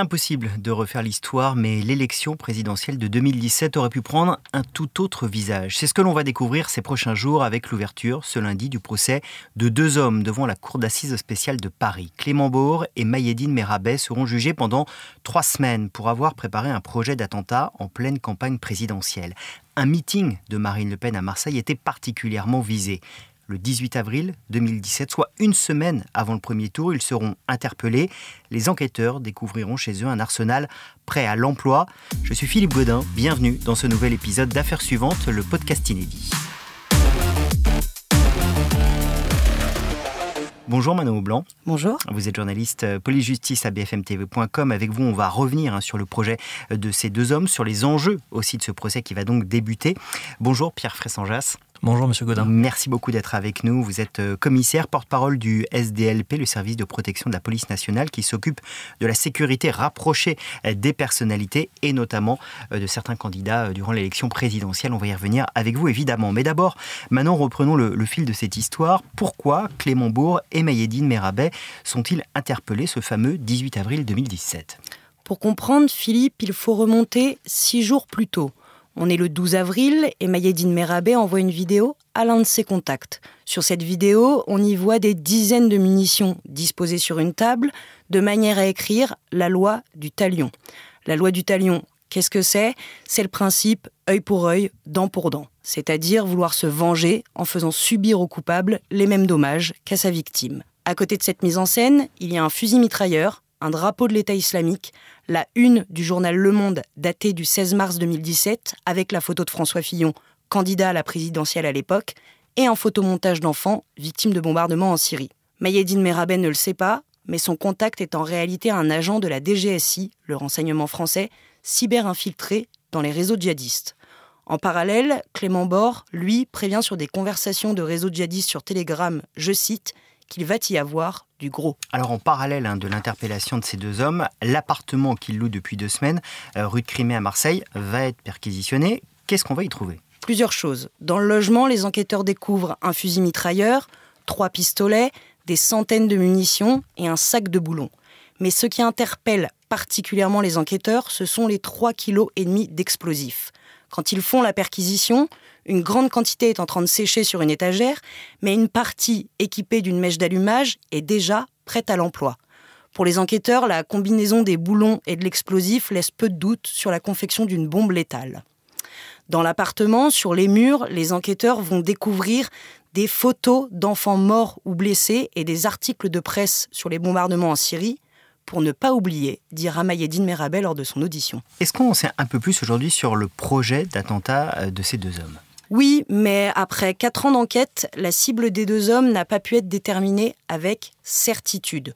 Impossible de refaire l'histoire, mais l'élection présidentielle de 2017 aurait pu prendre un tout autre visage. C'est ce que l'on va découvrir ces prochains jours avec l'ouverture, ce lundi, du procès de deux hommes devant la Cour d'assises spéciale de Paris. Clément Bourg et Mayedine Merabet seront jugés pendant trois semaines pour avoir préparé un projet d'attentat en pleine campagne présidentielle. Un meeting de Marine Le Pen à Marseille était particulièrement visé le 18 avril 2017, soit une semaine avant le premier tour. Ils seront interpellés. Les enquêteurs découvriront chez eux un arsenal prêt à l'emploi. Je suis Philippe Godin, bienvenue dans ce nouvel épisode d'Affaires suivantes, le podcast inédit. Bonjour Manon Blanc. Bonjour. Vous êtes journaliste euh, police-justice à bfmtv.com. Avec vous, on va revenir hein, sur le projet euh, de ces deux hommes, sur les enjeux aussi de ce procès qui va donc débuter. Bonjour Pierre Fressanjas. Bonjour Monsieur Godin. Merci beaucoup d'être avec nous. Vous êtes euh, commissaire, porte-parole du SDLP, le service de protection de la police nationale, qui s'occupe de la sécurité rapprochée euh, des personnalités et notamment euh, de certains candidats durant l'élection présidentielle. On va y revenir avec vous évidemment. Mais d'abord, maintenant reprenons le, fil de cette histoire. Pourquoi Clément Bourg et Mayedine Merabet sont-ils interpellés ce fameux 18 avril 2017 Pour comprendre, Philippe, il faut remonter six jours plus tôt. On est le 12 avril et Mayedine Merabé envoie une vidéo à l'un de ses contacts. Sur cette vidéo, on y voit des dizaines de munitions disposées sur une table, de manière à écrire la loi du talion. La loi du talion, qu'est-ce que c'est? C'est le principe œil pour œil, dent pour dent, c'est-à-dire vouloir se venger en faisant subir au coupable les mêmes dommages qu'à sa victime. À côté de cette mise en scène, il y a un fusil mitrailleur, un drapeau de l'État islamique, la une du journal Le Monde datée du 16 mars 2017 avec la photo de François Fillon, candidat à la présidentielle à l'époque, et un photomontage d'enfants victimes de bombardements en Syrie. Mayedine Meraben ne le sait pas, mais son contact est en réalité un agent de la DGSI, le renseignement français, cyber-infiltré dans les réseaux djihadistes. En parallèle, Clément Bord, lui, prévient sur des conversations de réseaux djihadistes sur Telegram, je cite, qu'il va y avoir Alors en parallèle hein, de l'interpellation de ces deux hommes, l'appartement qu'ils louent depuis deux semaines, euh, rue de Crimée à Marseille, va être perquisitionné. Qu'est-ce qu'on va y trouver? Plusieurs choses. Dans le logement, les enquêteurs découvrent un fusil mitrailleur, trois pistolets, des centaines de munitions et un sac de boulons. Mais ce qui interpelle particulièrement les enquêteurs, ce sont les 3,5 kg d'explosifs. Quand ils font la perquisition, une grande quantité est en train de sécher sur une étagère, mais une partie équipée d'une mèche d'allumage est déjà prête à l'emploi. Pour les enquêteurs, la combinaison des boulons et de l'explosif laisse peu de doute sur la confection d'une bombe létale. Dans l'appartement, sur les murs, les enquêteurs vont découvrir des photos d'enfants morts ou blessés et des articles de presse sur les bombardements en Syrie, pour ne pas oublier, dit Mayedine Merabel lors de son audition. Est-ce qu'on sait un peu plus aujourd'hui sur le projet d'attentat euh, de ces deux hommes? Oui, mais après quatre ans d'enquête, la cible des deux hommes n'a pas pu être déterminée avec certitude.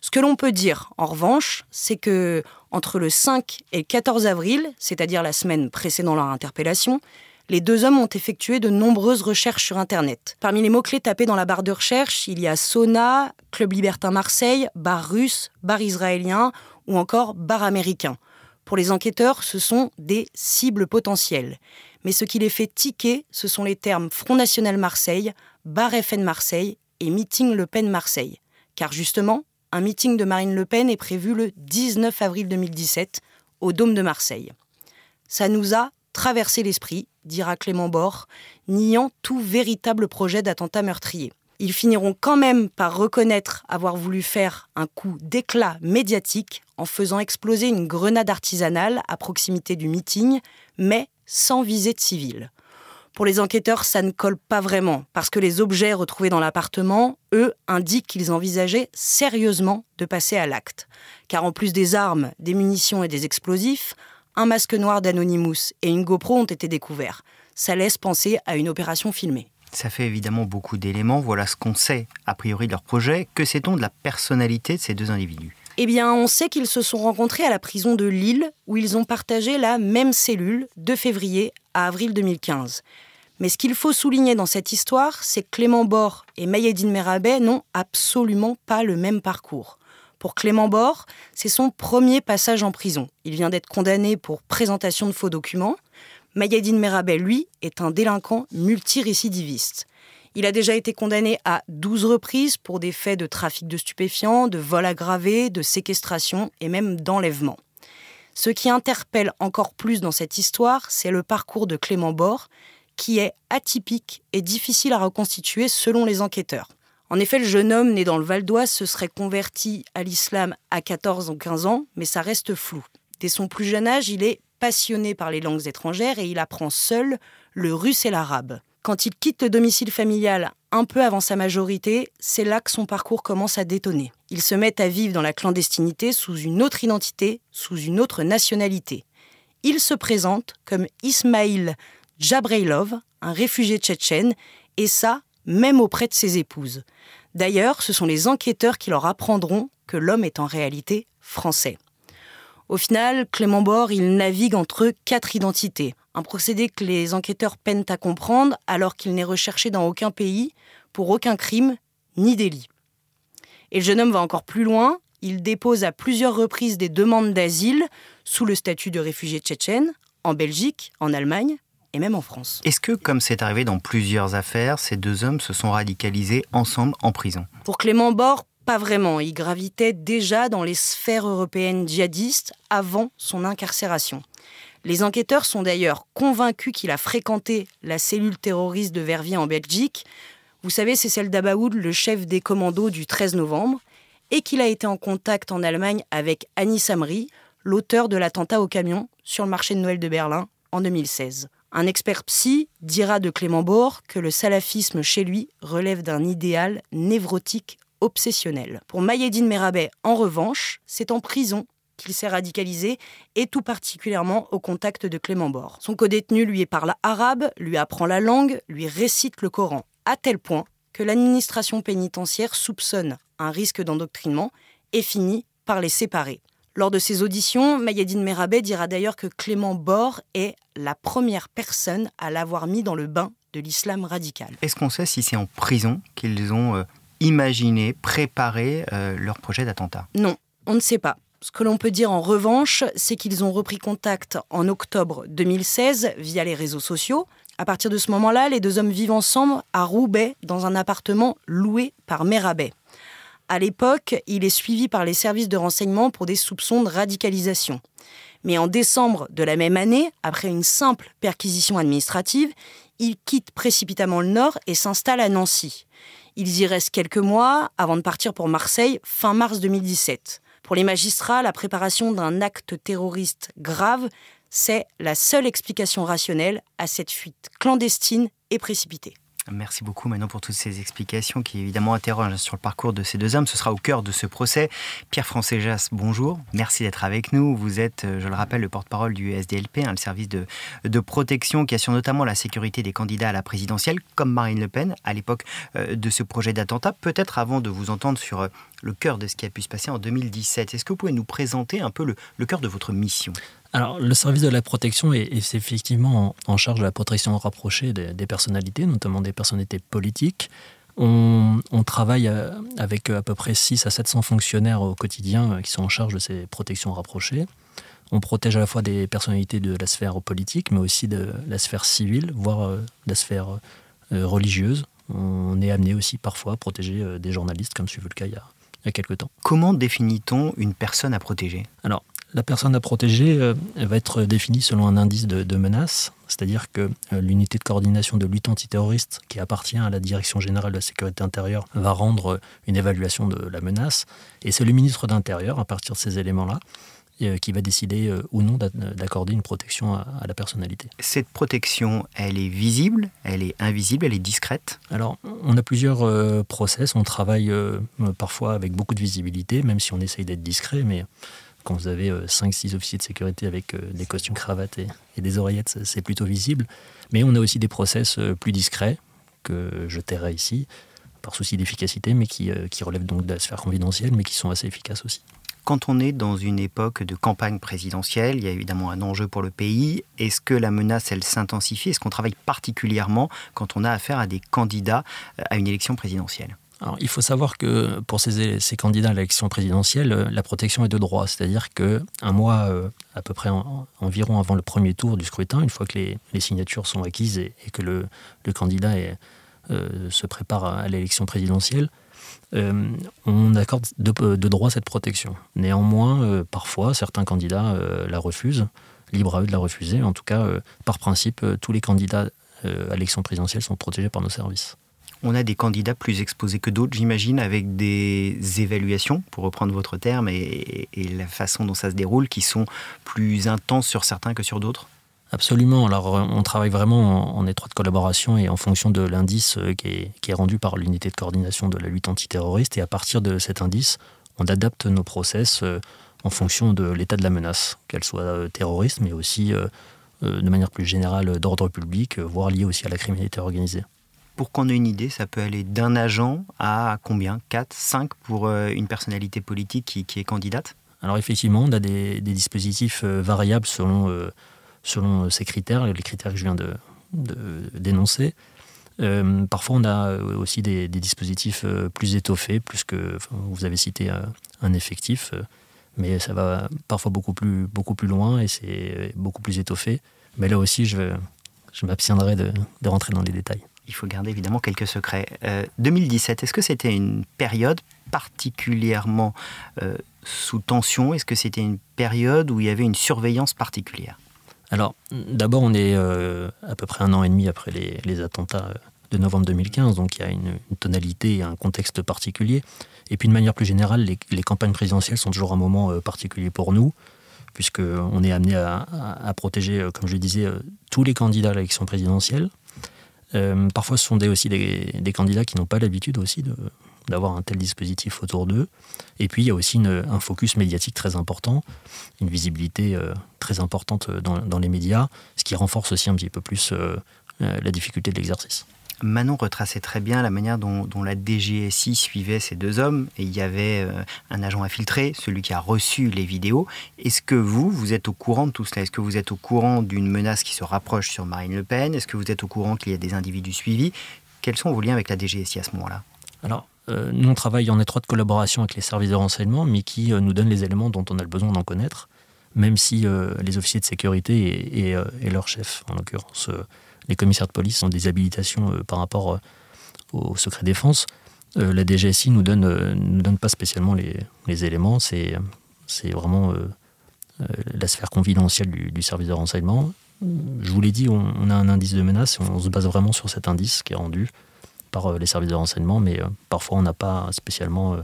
Ce que l'on peut dire, en revanche, c'est que entre le 5 et le 14 avril, c'est-à-dire la semaine précédant leur interpellation, les deux hommes ont effectué de nombreuses recherches sur Internet. Parmi les mots-clés tapés dans la barre de recherche, il y a sauna, club libertin Marseille, bar russe, bar israélien ou encore bar américain. Pour les enquêteurs, ce sont des cibles potentielles mais ce qui les fait tiquer, ce sont les termes Front National Marseille, Bar FN Marseille et Meeting Le Pen Marseille. Car justement, un meeting de Marine Le Pen est prévu le 19 avril 2017 au Dôme de Marseille. Ça nous a traversé l'esprit, dira Clément Bord, niant tout véritable projet d'attentat meurtrier. Ils finiront quand même par reconnaître avoir voulu faire un coup d'éclat médiatique en faisant exploser une grenade artisanale à proximité du meeting, mais sans visée de civil. Pour les enquêteurs, ça ne colle pas vraiment, parce que les objets retrouvés dans l'appartement, eux, indiquent qu'ils envisageaient sérieusement de passer à l'acte. Car en plus des armes, des munitions et des explosifs, un masque noir d'Anonymous et une GoPro ont été découverts. Ça laisse penser à une opération filmée. Ça fait évidemment beaucoup d'éléments. Voilà ce qu'on sait a priori de leur projet. Que sait-on de la personnalité de ces deux individus? Eh bien, on sait qu'ils se sont rencontrés à la prison de Lille, où ils ont partagé la même cellule de février à avril 2015. Mais ce qu'il faut souligner dans cette histoire, c'est que Clément Bord et Mayedine Merabet n'ont absolument pas le même parcours. Pour Clément Bord, c'est son premier passage en prison. Il vient d'être condamné pour présentation de faux documents. Mayedine Merabet, lui, est un délinquant multirécidiviste. Il a déjà été condamné à 12 reprises pour des faits de trafic de stupéfiants, de vol aggravé, de séquestration et même d'enlèvement. Ce qui interpelle encore plus dans cette histoire, c'est le parcours de Clément Bord, qui est atypique et difficile à reconstituer selon les enquêteurs. En effet, le jeune homme né dans le Val d'Oise se serait converti à l'islam à 14 ou 15 ans, mais ça reste flou. Dès son plus jeune âge, il est passionné par les langues étrangères et il apprend seul le russe et l'arabe. Quand il quitte le domicile familial un peu avant sa majorité, c'est là que son parcours commence à détonner. Il se met à vivre dans la clandestinité sous une autre identité, sous une autre nationalité. Il se présente comme Ismail Jabreilov, un réfugié tchétchène, et ça, même auprès de ses épouses. D'ailleurs, ce sont les enquêteurs qui leur apprendront que l'homme est en réalité français. Au final, Clément Bord, il navigue entre quatre identités. Un procédé que les enquêteurs peinent à comprendre alors qu'il n'est recherché dans aucun pays pour aucun crime ni délit. Et le jeune homme va encore plus loin. Il dépose à plusieurs reprises des demandes d'asile sous le statut de réfugié tchétchène, en Belgique, en Allemagne et même en France. Est-ce que, comme c'est arrivé dans plusieurs affaires, ces deux hommes se sont radicalisés ensemble en prison? Pour Clément Bord, pas vraiment. Il gravitait déjà dans les sphères européennes djihadistes avant son incarcération. Les enquêteurs sont d'ailleurs convaincus qu'il a fréquenté la cellule terroriste de Verviers en Belgique. Vous savez, c'est celle d'Abaoud, le chef des commandos du 13 novembre, et qu'il a été en contact en Allemagne avec Anis Amri, l'auteur de l'attentat au camion sur le marché de Noël de Berlin en 2016. Un expert psy dira de Clément Bord que le salafisme chez lui relève d'un idéal névrotique obsessionnel. Pour Mayedine Merabet, en revanche, c'est en prison qu'il s'est radicalisé et tout particulièrement au contact de Clément Bord. Son codétenu lui parle arabe, lui apprend la langue, lui récite le Coran, à tel point que l'administration pénitentiaire soupçonne un risque d'endoctrinement et finit par les séparer. Lors de ses auditions, Mayedine Merabet dira d'ailleurs que Clément Bord est la première personne à l'avoir mis dans le bain de l'islam radical. Est-ce qu'on sait si c'est en prison qu'ils ont euh, imaginé, préparé euh, leur projet d'attentat? Non, on ne sait pas. Ce que l'on peut dire en revanche, c'est qu'ils ont repris contact en octobre 2016 via les réseaux sociaux. À partir de ce moment-là, les deux hommes vivent ensemble à Roubaix dans un appartement loué par Merabet. À l'époque, il est suivi par les services de renseignement pour des soupçons de radicalisation. Mais en décembre de la même année, après une simple perquisition administrative, il quitte précipitamment le Nord et s'installe à Nancy. Ils y restent quelques mois avant de partir pour Marseille fin mars 2017. Pour les magistrats, la préparation d'un acte terroriste grave, c'est la seule explication rationnelle à cette fuite clandestine et précipitée. Merci beaucoup maintenant pour toutes ces explications qui évidemment interrogent sur le parcours de ces deux hommes. Ce sera au cœur de ce procès. Pierre-François Jass, bonjour. Merci d'être avec nous. Vous êtes, euh, je le rappelle, le porte-parole du SDLP, hein, le service de, de, protection qui assure notamment la sécurité des candidats à la présidentielle, comme Marine Le Pen à l'époque euh, de ce projet d'attentat. Peut-être avant de vous entendre sur euh, le cœur de ce qui a pu se passer en 2017, est-ce que vous pouvez nous présenter un peu le, le cœur de votre mission? Alors, le service de la protection est, effectivement en, charge de la protection rapprochée des, personnalités, notamment des personnalités politiques. On, travaille euh, avec à peu près 6 à 700 fonctionnaires au quotidien euh, qui sont en charge de ces protections rapprochées. On protège à la fois des personnalités de la sphère politique, mais aussi de la sphère civile, voire euh, de la sphère religieuse. On est amené aussi parfois à protéger des journalistes, comme ce fut le cas il y a, il y a quelques temps. Comment définit-on une personne à protéger? Alors, la personne à protéger euh, va être définie selon un indice de, menace, c'est-à-dire que euh, l'unité de coordination de lutte antiterroriste, qui appartient à la Direction générale de la sécurité intérieure, va rendre une évaluation de la menace. Et c'est le ministre d'Intérieur, à partir de ces éléments-là, euh, qui va décider ou non d'accorder une protection à, la personnalité. Cette protection, elle est visible, elle est invisible, elle est discrète? Alors, on a plusieurs process, on travaille parfois avec beaucoup de visibilité, même si on essaye d'être discret, mais quand vous avez 5-6 euh, officiers de sécurité avec euh, des costumes cravates et, des oreillettes, c'est plutôt visible. Mais on a aussi des process euh, plus discrets que je tairai ici, par souci d'efficacité, mais qui, qui relèvent donc de la sphère confidentielle, mais qui sont assez efficaces aussi. Quand on est dans une époque de campagne présidentielle, il y a évidemment un enjeu pour le pays. Est-ce que la menace, elle s'intensifie? Est-ce qu'on travaille particulièrement quand on a affaire à des candidats à une élection présidentielle? Il faut savoir que pour ces, candidats à l'élection présidentielle, euh, la protection est de droit, c'est-à-dire qu'un mois euh, à peu près environ avant le premier tour du scrutin, une fois que les, signatures sont acquises et, que le, candidat est se préparent à l'élection présidentielle, on accorde de, de, droit cette protection. Néanmoins, parfois, certains candidats la refusent, libre à eux de la refuser. En tout cas, par principe, tous les candidats à l'élection présidentielle sont protégés par nos services. On a des candidats plus exposés que d'autres, j'imagine, avec des évaluations, pour reprendre votre terme, et, la façon dont ça se déroule, qui sont plus intenses sur certains que sur d'autres? Absolument. Alors, on travaille vraiment en, étroite collaboration et en fonction de l'indice euh, qui est, rendu par l'unité de coordination de la lutte antiterroriste. Et à partir de cet indice, on adapte nos process euh, en fonction de l'état de la menace, qu'elle soit euh, terroriste, mais aussi de manière plus générale d'ordre public, voire liée aussi à la criminalité organisée. Pour qu'on ait une idée, ça peut aller d'un agent à combien? 4, 5 pour euh, une personnalité politique qui, est candidate? Alors effectivement, on a des, dispositifs euh, variables selon, euh, selon ces critères, les critères que je viens de, dénoncer. parfois, on a aussi des, dispositifs plus étoffés, plus que vous avez cité un effectif, mais ça va parfois beaucoup plus, beaucoup plus loin et c'est beaucoup plus étoffé. Mais là aussi, je, je m'abstiendrai de rentrer dans les détails il faut garder évidemment quelques secrets. 2017, euh, est-ce que c'était une période particulièrement euh, sous tension? Est-ce que c'était une période où il y avait une surveillance particulière? Alors, d'abord, on est euh, à peu près un an et demi après les, attentats de novembre 2015, donc il y a une, tonalité et un contexte particulier. Et puis, de manière plus générale, les, campagnes présidentielles sont toujours un moment particulier pour nous, puisqu'on est amené à, protéger, comme je le disais, tous les candidats à l'élection présidentielle, euh, parfois, ce sont aussi des, candidats qui n'ont pas l'habitude aussi d'avoir un tel dispositif autour d'eux. Et puis, il y a aussi un focus médiatique très important, une visibilité euh, très importante dans, les médias, ce qui renforce aussi un petit peu plus euh, la difficulté de l'exercice. Manon retraçait très bien la manière dont, la DGSI suivait ces deux hommes. Et il y avait euh, un agent infiltré, celui qui a reçu les vidéos. Est-ce que vous, vous êtes au courant de tout cela? Est-ce que vous êtes au courant d'une menace qui se rapproche sur Marine Le Pen? Est-ce que vous êtes au courant qu'il y a des individus suivis? Quels sont vos liens avec la DGSI à ce moment-là? Alors, euh, nous, on travaille en étroite collaboration avec les services de renseignement, mais qui euh, nous donnent les éléments dont on a le besoin d'en connaître, même si les officiers de sécurité et, et leur chef, en l'occurrence les commissaires de police ont des habilitations euh, par rapport euh, au secret défense. Euh, la DGSI nous donne, nous donne pas spécialement les, éléments. C'est, c'est vraiment la sphère confidentielle du, service de renseignement. Je vous l'ai dit, on, a un indice de menace et on se base vraiment sur cet indice qui est rendu par les services de renseignement, mais parfois on n'a pas spécialement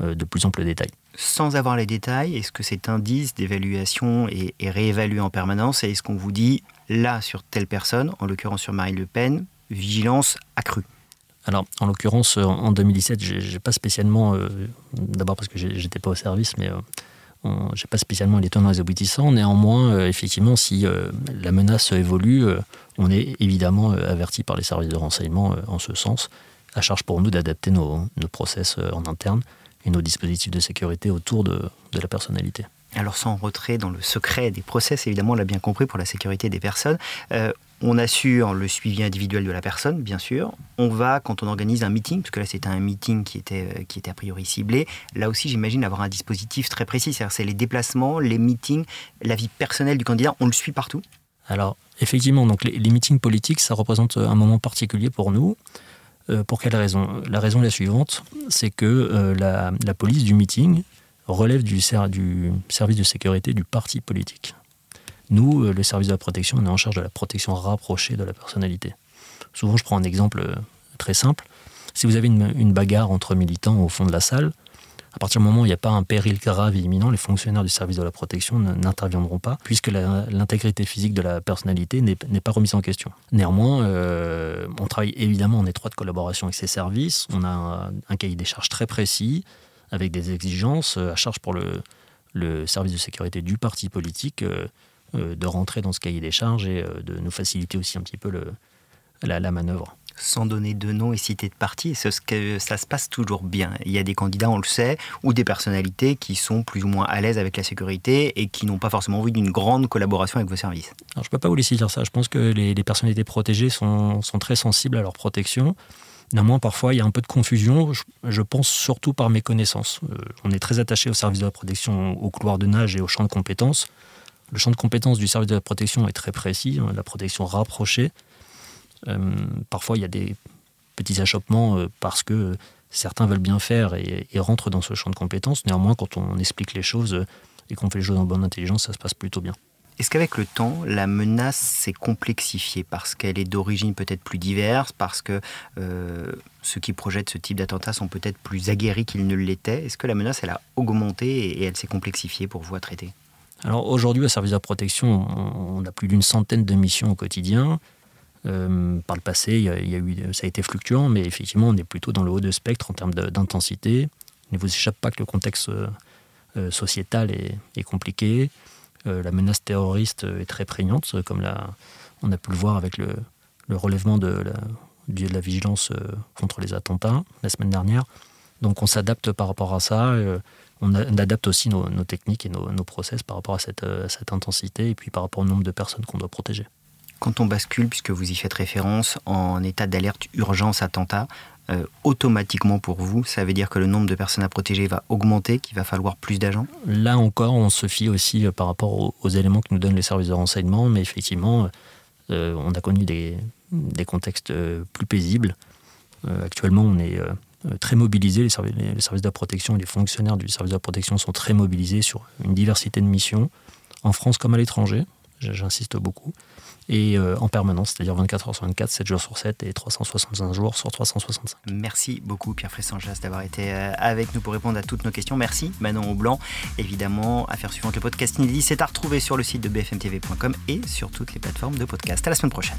de plus amples détails. Sans avoir les détails, est-ce que cet indice d'évaluation est, est réévalué en permanence et est-ce qu'on vous dit là sur telle personne, en l'occurrence sur Marine Le Pen, vigilance accrue? Alors, en l'occurrence, en 2017, j'ai pas spécialement, euh, d'abord parce que j'étais pas au service, mais euh, j'ai pas spécialement les tenants et les aboutissants. Néanmoins, euh, effectivement, si la menace évolue, on est évidemment averti par les services de renseignement en ce sens. À charge pour nous d'adapter nos, process en interne et nos dispositifs de sécurité autour de la personnalité. Alors sans retrait dans le secret des process, évidemment, on l'a bien compris pour la sécurité des personnes. Euh, on assure le suivi individuel de la personne, bien sûr. On va, quand on organise un meeting, parce que là c'était un meeting qui était, euh, qui était a priori ciblé, là aussi j'imagine avoir un dispositif très précis, c'est-à-dire c'est les déplacements, les meetings, la vie personnelle du candidat, on le suit partout Alors effectivement, donc les, meetings politiques, ça représente un moment particulier pour nous. Euh, pour quelle raison? La raison est la suivante, c'est que la, la, police du meeting relève du, service de sécurité du parti politique. Nous, euh, le service de la protection, on est en charge de la protection rapprochée de la personnalité. Souvent, je prends un exemple euh, très simple. Si vous avez une, bagarre entre militants au fond de la salle, à partir du moment où il n'y a pas un péril grave et imminent, les fonctionnaires du service de la protection n'interviendront pas, puisque l'intégrité physique de la personnalité n'est pas remise en question. Néanmoins, euh, on travaille évidemment en étroite collaboration avec ces services. On a un cahier des charges très précis avec des exigences euh, à charge pour le, service de sécurité du parti politique euh, de rentrer dans ce cahier des charges et de nous faciliter aussi un petit peu la manœuvre sans donner de nom et citer de parti, c'est ce que ça se passe toujours bien. Il y a des candidats, on le sait, ou des personnalités qui sont plus ou moins à l'aise avec la sécurité et qui n'ont pas forcément envie d'une grande collaboration avec vos services. Je ne peux pas vous laisser dire ça. Je pense que les, les personnalités protégées sont, sont, très sensibles à leur protection. Néanmoins, parfois, il y a un peu de confusion, je, pense surtout par mes connaissances. Euh, on est très attaché au service de la protection, au couloir de nage et au champ de compétences. Le champ de compétences du service de la protection est très précis, hein, la protection rapprochée. Euh, parfois, il y a des petits achoppements parce que certains veulent bien faire et, rentrent dans ce champ de compétences. Néanmoins, quand on explique les choses et qu'on fait les choses en bonne intelligence, ça se passe plutôt bien. Est-ce qu'avec le temps, la menace s'est complexifiée parce qu'elle est d'origine peut-être plus diverse, parce que euh, ceux qui projettent ce type d'attentat sont peut-être plus aguerris qu'ils ne l'étaient? Est-ce que la menace, elle a augmenté et elle s'est complexifiée pour vous à traiter? Alors aujourd'hui, au service de la protection, on a plus d'une centaine de missions au quotidien. Euh, par le passé, ça a été fluctuant, mais effectivement, on est plutôt dans le haut de spectre en termes d'intensité. Il ne vous échappe pas que le contexte euh, sociétal est compliqué. Euh, la menace terroriste est très prégnante, comme on a pu le voir avec le, relèvement de la, de la vigilance euh, contre les attentats la semaine dernière. Donc on s'adapte par rapport à ça. Euh, on, adapte aussi nos, techniques et nos, process par rapport à cette, intensité et puis par rapport au nombre de personnes qu'on doit protéger. Quand on bascule, puisque vous y faites référence, en état d'alerte urgence attentat, euh, automatiquement pour vous, ça veut dire que le nombre de personnes à protéger va augmenter, qu'il va falloir plus d'agents? Là encore, on se fie aussi euh, par rapport aux, éléments que nous donnent les services de renseignement, mais effectivement, euh, on a connu des, contextes plus paisibles. actuellement, on est très mobilisé, les services, de protection et les fonctionnaires du service de protection sont très mobilisés sur une diversité de missions, en France comme à l'étranger, j'insiste beaucoup et euh, en permanence, c'est-à-dire 24 heures sur 24, 7 jours sur 7 et 365 jours sur 365. Merci beaucoup Pierre Fressanjas d'avoir été euh, avec nous pour répondre à toutes nos questions. Merci Manon Aublanc. Évidemment, affaire suivante, le podcast inédit, c'est à retrouver sur le site de bfmtv.com et sur toutes les plateformes de podcast. À la semaine prochaine.